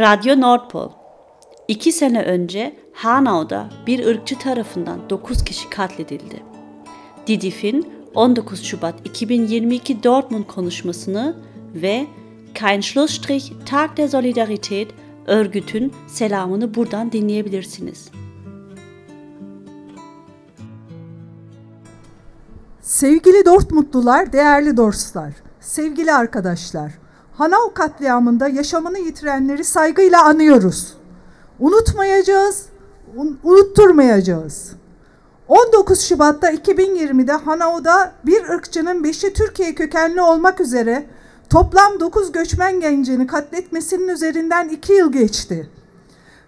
Radyo Nordpol İki sene önce Hanau'da bir ırkçı tarafından 9 kişi katledildi. Didif'in 19 Şubat 2022 Dortmund konuşmasını ve Kein Schlussstrich Tag der Solidarität örgütün selamını buradan dinleyebilirsiniz. Sevgili Dortmundlular, değerli dostlar, sevgili arkadaşlar, Hanau katliamında yaşamını yitirenleri saygıyla anıyoruz. Unutmayacağız, un unutturmayacağız. 19 Şubat'ta 2020'de Hanau'da bir ırkçının beşi Türkiye kökenli olmak üzere toplam 9 göçmen gencini katletmesinin üzerinden 2 yıl geçti.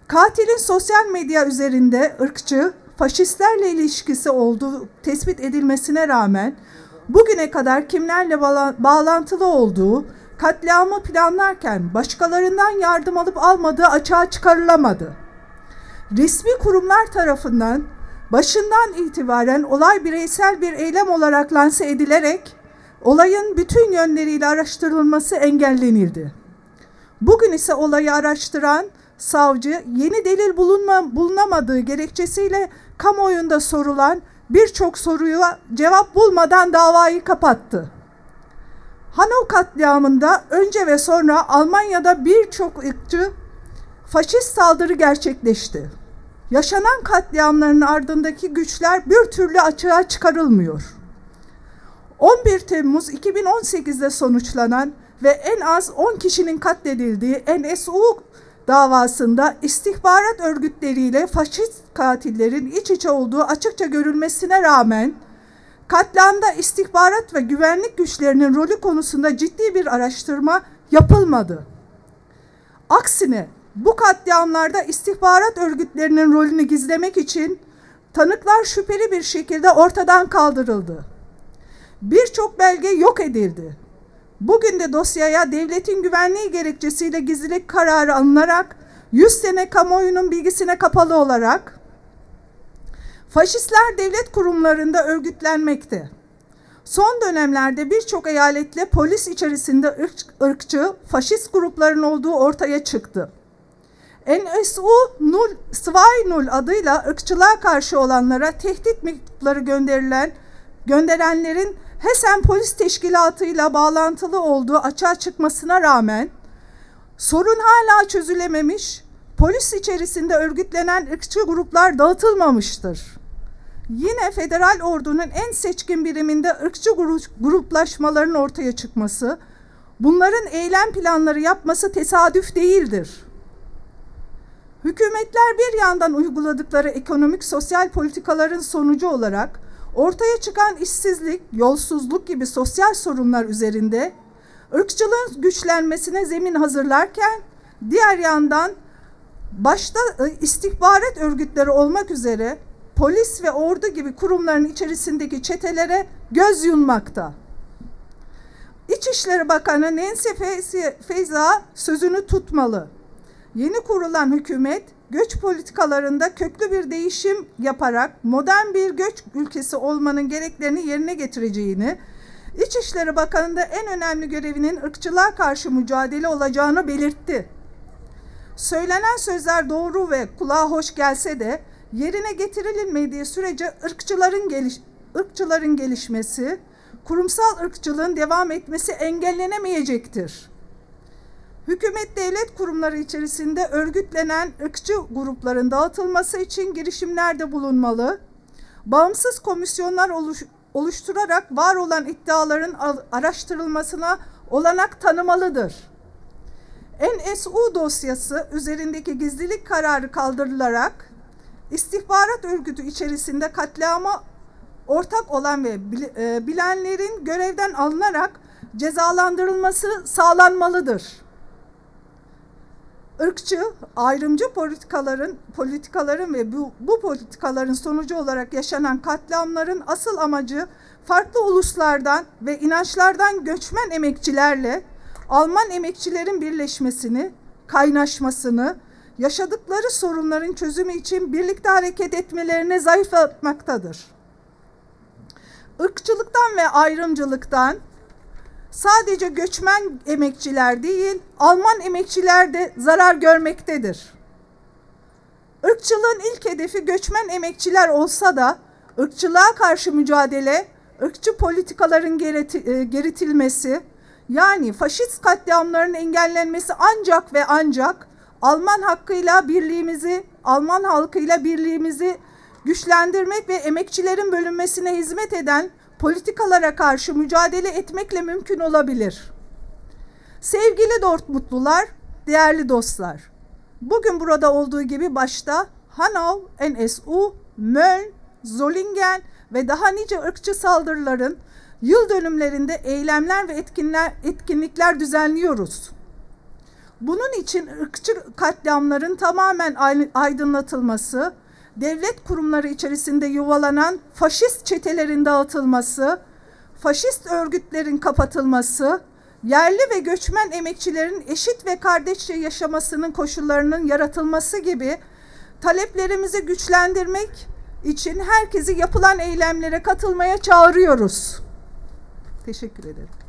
Katilin sosyal medya üzerinde ırkçı, faşistlerle ilişkisi olduğu tespit edilmesine rağmen bugüne kadar kimlerle bağlantılı olduğu, katliamı planlarken başkalarından yardım alıp almadığı açığa çıkarılamadı. Resmi kurumlar tarafından başından itibaren olay bireysel bir eylem olarak lanse edilerek olayın bütün yönleriyle araştırılması engellenildi. Bugün ise olayı araştıran savcı yeni delil bulunma, bulunamadığı gerekçesiyle kamuoyunda sorulan birçok soruya cevap bulmadan davayı kapattı. Hanau katliamında önce ve sonra Almanya'da birçok ırkçı faşist saldırı gerçekleşti. Yaşanan katliamların ardındaki güçler bir türlü açığa çıkarılmıyor. 11 Temmuz 2018'de sonuçlanan ve en az 10 kişinin katledildiği NSU davasında istihbarat örgütleriyle faşist katillerin iç içe olduğu açıkça görülmesine rağmen katliamda istihbarat ve güvenlik güçlerinin rolü konusunda ciddi bir araştırma yapılmadı. Aksine bu katliamlarda istihbarat örgütlerinin rolünü gizlemek için tanıklar şüpheli bir şekilde ortadan kaldırıldı. Birçok belge yok edildi. Bugün de dosyaya devletin güvenliği gerekçesiyle gizlilik kararı alınarak 100 sene kamuoyunun bilgisine kapalı olarak faşistler devlet kurumlarında örgütlenmekte. Son dönemlerde birçok eyaletle polis içerisinde ırk, ırkçı, faşist grupların olduğu ortaya çıktı. NSU 0 adıyla ırkçılığa karşı olanlara tehdit mektupları gönderilen gönderenlerin Hesen Polis Teşkilatı ile bağlantılı olduğu açığa çıkmasına rağmen sorun hala çözülememiş, polis içerisinde örgütlenen ırkçı gruplar dağıtılmamıştır. Yine federal ordunun en seçkin biriminde ırkçı gruplaşmaların ortaya çıkması, bunların eylem planları yapması tesadüf değildir. Hükümetler bir yandan uyguladıkları ekonomik sosyal politikaların sonucu olarak ortaya çıkan işsizlik, yolsuzluk gibi sosyal sorunlar üzerinde ırkçılığın güçlenmesine zemin hazırlarken diğer yandan başta e, istihbarat örgütleri olmak üzere polis ve ordu gibi kurumların içerisindeki çetelere göz yummakta. İçişleri Bakanı Nancy Feyza sözünü tutmalı. Yeni kurulan hükümet göç politikalarında köklü bir değişim yaparak modern bir göç ülkesi olmanın gereklerini yerine getireceğini, İçişleri Bakanı'nda en önemli görevinin ırkçılığa karşı mücadele olacağını belirtti. Söylenen sözler doğru ve kulağa hoş gelse de yerine getirilmediği sürece ırkçıların geliş ırkçıların gelişmesi, kurumsal ırkçılığın devam etmesi engellenemeyecektir. Hükümet devlet kurumları içerisinde örgütlenen ırkçı grupların dağıtılması için girişimlerde bulunmalı. Bağımsız komisyonlar oluş, oluşturarak var olan iddiaların araştırılmasına olanak tanımalıdır. NSU dosyası üzerindeki gizlilik kararı kaldırılarak istihbarat örgütü içerisinde katliama ortak olan ve e, bilenlerin görevden alınarak cezalandırılması sağlanmalıdır. Irkçı, ayrımcı politikaların politikaların ve bu, bu politikaların sonucu olarak yaşanan katliamların asıl amacı farklı uluslardan ve inançlardan göçmen emekçilerle Alman emekçilerin birleşmesini, kaynaşmasını, yaşadıkları sorunların çözümü için birlikte hareket etmelerini zayıflatmaktadır. Irkçılıktan ve ayrımcılıktan sadece göçmen emekçiler değil, Alman emekçiler de zarar görmektedir. Irkçılığın ilk hedefi göçmen emekçiler olsa da ırkçılığa karşı mücadele, ırkçı politikaların e, geritilmesi, yani faşist katliamların engellenmesi ancak ve ancak Alman hakkıyla birliğimizi, Alman halkıyla birliğimizi güçlendirmek ve emekçilerin bölünmesine hizmet eden politikalara karşı mücadele etmekle mümkün olabilir. Sevgili Dortmutlular, değerli dostlar. Bugün burada olduğu gibi başta Hanau, NSU, Mölln, Zollingen ve daha nice ırkçı saldırıların yıl dönümlerinde eylemler ve etkinler, etkinlikler düzenliyoruz. Bunun için ırkçı katliamların tamamen aydınlatılması, devlet kurumları içerisinde yuvalanan faşist çetelerin dağıtılması, faşist örgütlerin kapatılması, yerli ve göçmen emekçilerin eşit ve kardeşçe yaşamasının koşullarının yaratılması gibi taleplerimizi güçlendirmek için herkesi yapılan eylemlere katılmaya çağırıyoruz. Teşekkür ederim.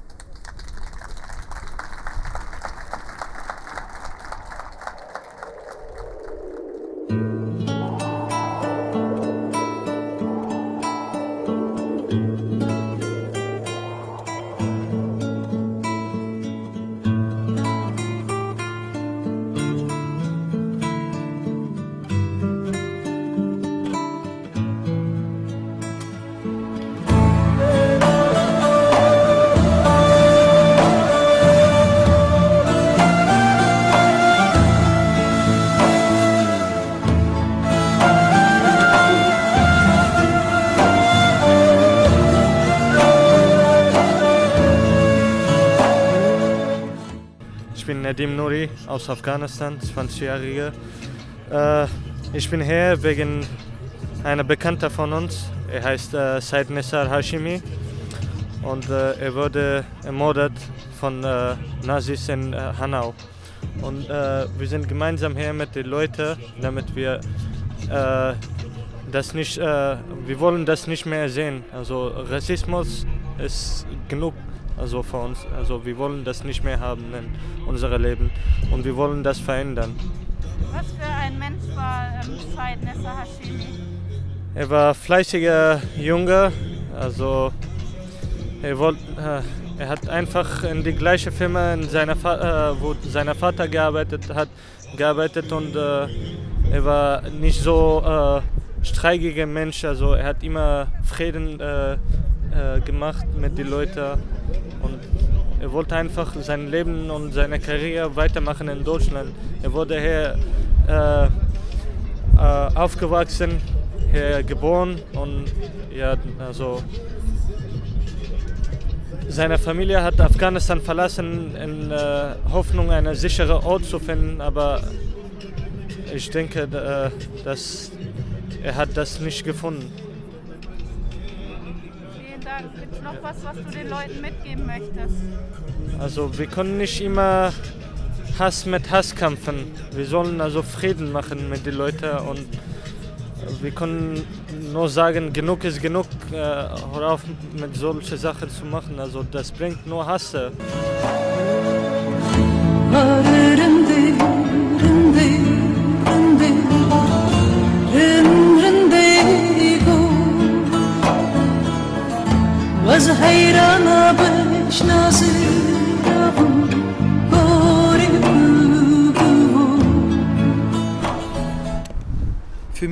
Nadim Nouri aus Afghanistan, 20-Jährige. Äh, ich bin hier wegen einer Bekannter von uns. Er heißt äh, Said Nessar Hashimi und äh, er wurde ermordet von äh, Nazis in äh, Hanau. Und äh, wir sind gemeinsam hier mit den Leuten, damit wir äh, das nicht, wir wollen das nicht mehr sehen. Also Rassismus ist genug also für uns. Also wir wollen das nicht mehr haben in unserem Leben und wir wollen das verändern. Was für ein Mensch war ähm, Said Nessa Hashimi? Er war fleißiger Junge, also er, wollt, äh, er hat einfach in die gleiche Firma, in seiner äh, wo sein Vater gearbeitet hat, gearbeitet und äh, er war nicht so äh, streikiger Mensch, also er hat immer Frieden äh, gemacht mit den Leuten und er wollte einfach sein Leben und seine Karriere weitermachen in Deutschland. Er wurde hier äh, äh, aufgewachsen, hier geboren und ja, also seine Familie hat Afghanistan verlassen in äh, Hoffnung, einen sicheren Ort zu finden, aber ich denke, äh, dass er hat das nicht gefunden. Noch was, was du den Leuten mitgeben möchtest? Also wir können nicht immer Hass mit Hass kämpfen. Wir sollen also Frieden machen mit den Leuten und wir können nur sagen, genug ist genug, äh, hör auf mit solchen Sachen zu machen. Also das bringt nur Hasse.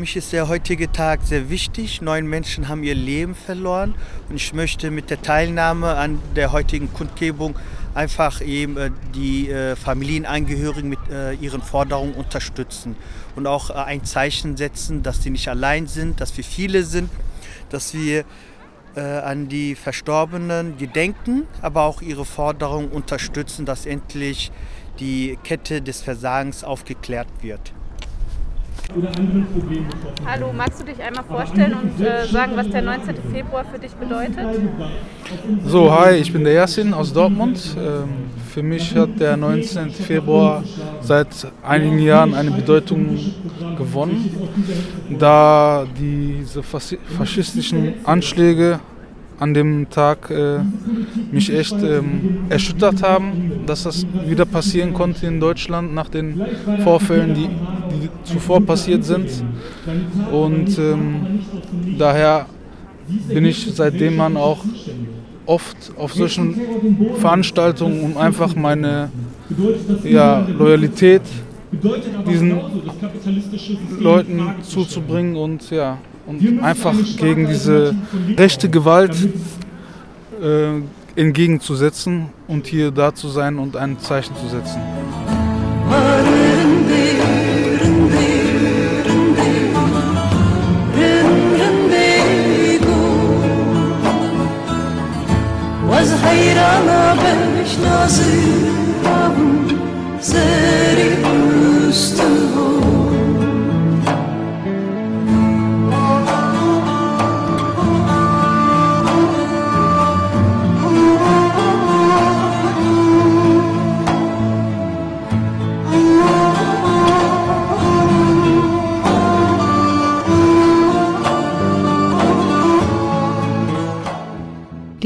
Mich ist der heutige Tag sehr wichtig. Neun Menschen haben ihr Leben verloren und ich möchte mit der Teilnahme an der heutigen Kundgebung einfach eben äh, die äh, Familienangehörigen mit äh, ihren Forderungen unterstützen und auch ein Zeichen setzen, dass sie nicht allein sind, dass wir viele sind, dass wir an die Verstorbenen gedenken, aber auch ihre Forderungen unterstützen, dass endlich die Kette des Versagens aufgeklärt wird Hallo, magst du dich einmal vorstellen und äh, sagen, was der 19. Februar für dich bedeutet? So, hi, ich bin der Yassin aus Dortmund. Ähm, für mich hat der 19. Februar seit einigen Jahren eine Bedeutung gewonnen, da diese faschistischen Anschläge an dem Tag äh, mich echt ähm, erschüttert haben, dass das wieder passieren konnte in Deutschland nach den Vorfällen, die, die zuvor passiert sind. Und ähm, daher bin ich seitdem man auch oft auf solchen Veranstaltungen, um einfach meine ja, Loyalität diesen Leuten zuzubringen und ja einfach gegen diese rechte Gewalt äh, entgegenzusetzen und hier da zu sein und ein Zeichen zu setzen. seri üstü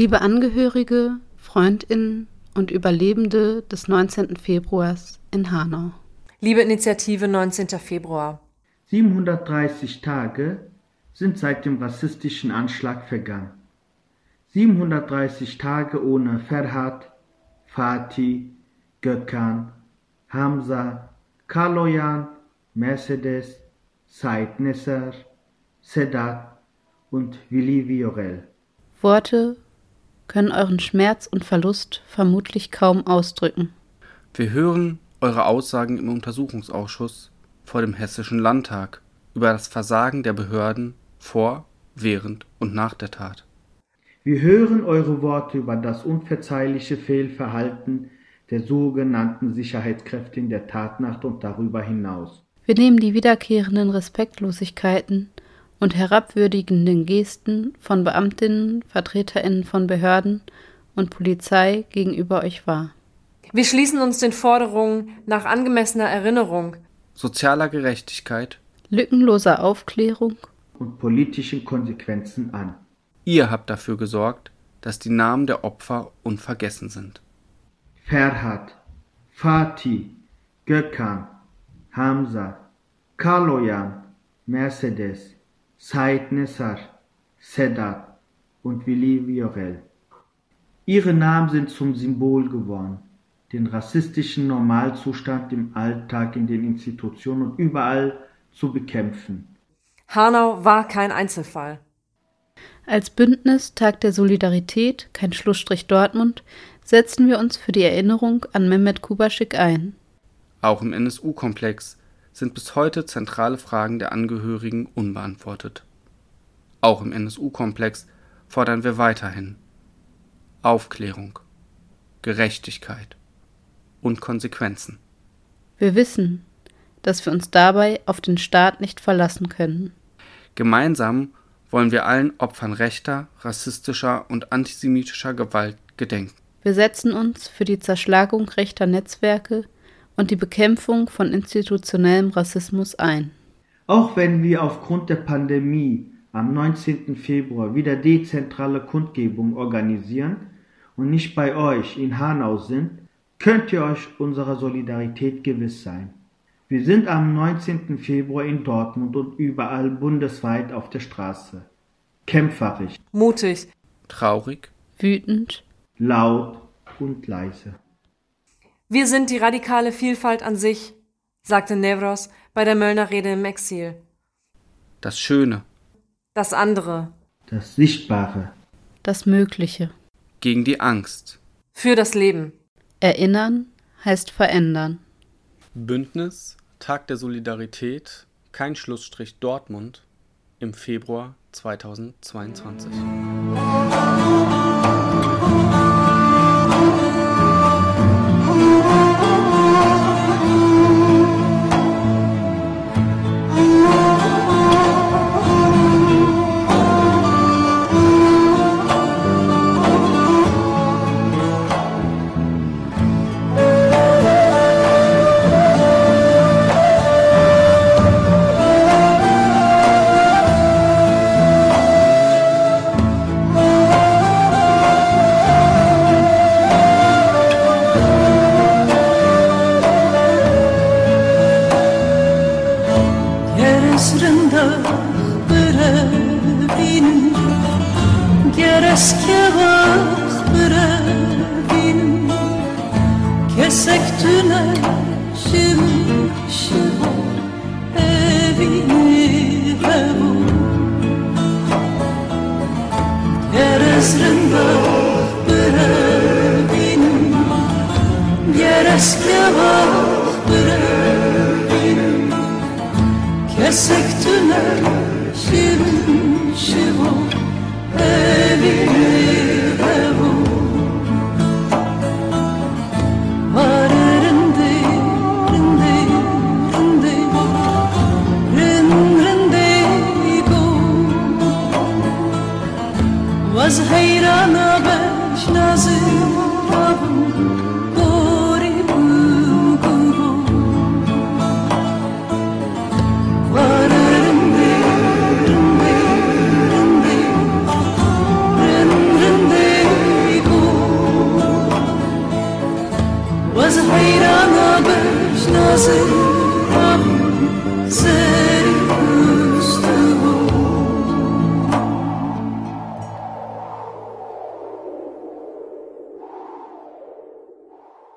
Liebe Angehörige, Freundinnen und Überlebende des 19. Februars in Hanau. Liebe Initiative 19. Februar. 730 Tage sind seit dem rassistischen Anschlag vergangen. 730 Tage ohne Ferhat, Fatih, Gökhan, Hamza, Kaloyan, Mercedes, Said Nesser, Sedat und Willi Viorel. Worte können euren Schmerz und Verlust vermutlich kaum ausdrücken. Wir hören eure Aussagen im Untersuchungsausschuss vor dem Hessischen Landtag über das Versagen der Behörden vor, während und nach der Tat. Wir hören eure Worte über das unverzeihliche Fehlverhalten der sogenannten Sicherheitskräfte in der Tatnacht und darüber hinaus. Wir nehmen die wiederkehrenden Respektlosigkeiten und herabwürdigenden Gesten von Beamtinnen, Vertreterinnen von Behörden und Polizei gegenüber euch wahr. Wir schließen uns den Forderungen nach angemessener Erinnerung, sozialer Gerechtigkeit, lückenloser Aufklärung und politischen Konsequenzen an. Ihr habt dafür gesorgt, dass die Namen der Opfer unvergessen sind. Ferhat, Fatih, Gökhan, Hamza, Kaloyan, Mercedes, Said Nessar, Sedat und Willi Viorel. Ihre Namen sind zum Symbol geworden, den rassistischen Normalzustand im Alltag in den Institutionen und überall zu bekämpfen. Hanau war kein Einzelfall. Als Bündnis Tag der Solidarität, kein Schlussstrich Dortmund, setzen wir uns für die Erinnerung an Mehmet Kubaschik ein. Auch im NSU-Komplex sind bis heute zentrale Fragen der Angehörigen unbeantwortet. Auch im NSU-Komplex fordern wir weiterhin Aufklärung, Gerechtigkeit und Konsequenzen. Wir wissen, dass wir uns dabei auf den Staat nicht verlassen können. Gemeinsam wollen wir allen Opfern rechter, rassistischer und antisemitischer Gewalt gedenken. Wir setzen uns für die Zerschlagung rechter Netzwerke und die Bekämpfung von institutionellem Rassismus ein. Auch wenn wir aufgrund der Pandemie am 19. Februar wieder dezentrale Kundgebung organisieren und nicht bei euch in Hanau sind, könnt ihr euch unserer Solidarität gewiss sein. Wir sind am 19. Februar in Dortmund und überall bundesweit auf der Straße. Kämpferisch, mutig, traurig, wütend, laut und leise. Wir sind die radikale Vielfalt an sich, sagte Nevros bei der Möllner Rede im Exil. Das Schöne. Das andere. Das Sichtbare. Das Mögliche. Gegen die Angst. Für das Leben. Erinnern heißt verändern. Bündnis Tag der Solidarität, kein Schlussstrich Dortmund im Februar 2022. Kesek düne